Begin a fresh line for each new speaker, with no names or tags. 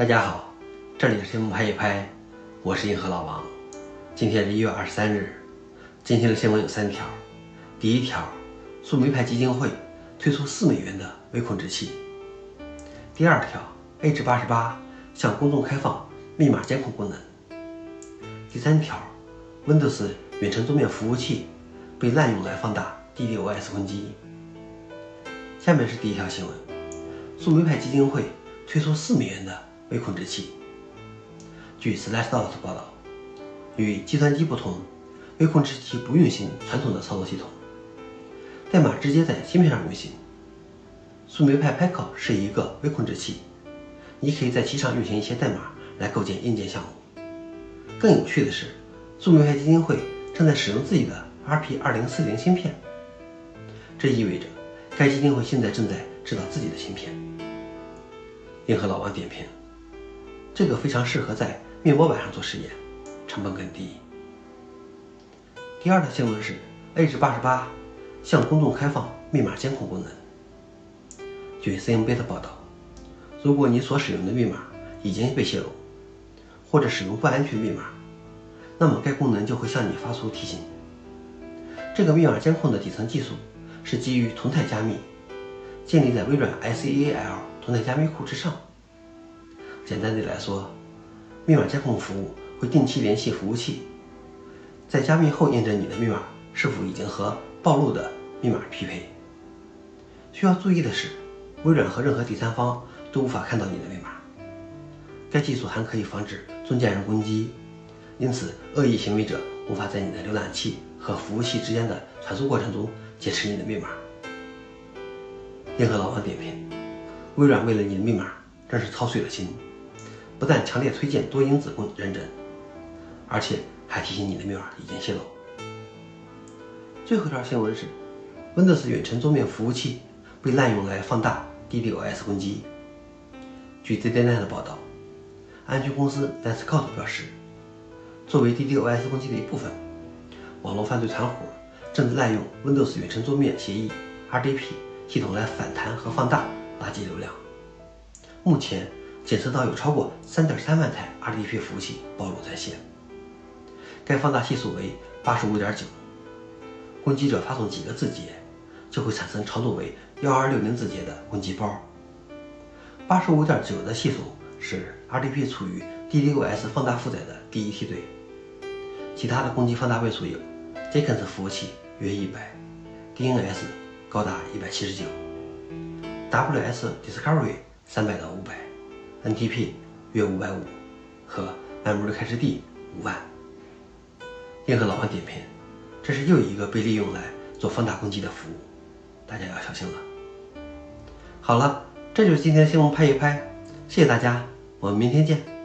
大家好，这里是新闻拍一拍，我是银河老王。今天是一月二十三日，今天的新闻有三条。第一条，苏梅派基金会推出四美元的微控制器。第二条，H 八十八向公众开放密码监控功能。第三条，Windows 远程桌面服务器被滥用来放大 DDoS 攻击。下面是第一条新闻：苏梅派基金会推出四美元的微控制器。据 Slashdot 报道，与计算机不同，微控制器不运行传统的操作系统，代码直接在芯片上运行。苏梅派 Pico 是一个微控制器，你可以在其上运行一些代码来构建硬件项目。更有趣的是，苏梅派基金会正在使用自己的 RP2040 芯片，这意味着。该基金会现在正在制造自己的芯片。银河老王点评：这个非常适合在面膜板上做实验，成本更低。第二条新闻是，Edge 八十八向公众开放密码监控功能。据 CNBT 报道，如果你所使用的密码已经被泄露，或者使用不安全密码，那么该功能就会向你发出提醒。这个密码监控的底层技术。是基于同态加密，建立在微软 SEAL 同态加密库之上。简单的来说，密码监控服务会定期联系服务器，在加密后验证你的密码是否已经和暴露的密码匹配。需要注意的是，微软和任何第三方都无法看到你的密码。该技术还可以防止中间人攻击，因此恶意行为者无法在你的浏览器和服务器之间的传输过程中。解持你的密码。银河老王点评：微软为了你的密码，真是操碎了心。不但强烈推荐多因子共认证，而且还提醒你的密码已经泄露。最后一条新闻是，Windows 远程桌面服务器被滥用来放大 DDoS 攻击。据 ZDNet 的报道，安全公司 Netscout 表示，作为 DDoS 攻击的一部分，网络犯罪团伙。正在滥用 Windows 远程桌面协议 RDP 系统来反弹和放大垃圾流量。目前检测到有超过三点三万台 RDP 服务器暴露在线，该放大系数为八十五点九。攻击者发送几个字节，就会产生长度为幺二六零字节的攻击包。八十五点九的系数是 RDP 处于 DDoS 放大负载的第一梯队。其他的攻击放大倍数有：Jenkins 服务器约一百，DNS 高达一百七十九，WS Discovery 三百到五百。NTP 约五百五和 MLKHD 五万。硬核老王点评：这是又一个被利用来做放大攻击的服务，大家要小心了。好了，这就是今天的新闻拍一拍，谢谢大家，我们明天见。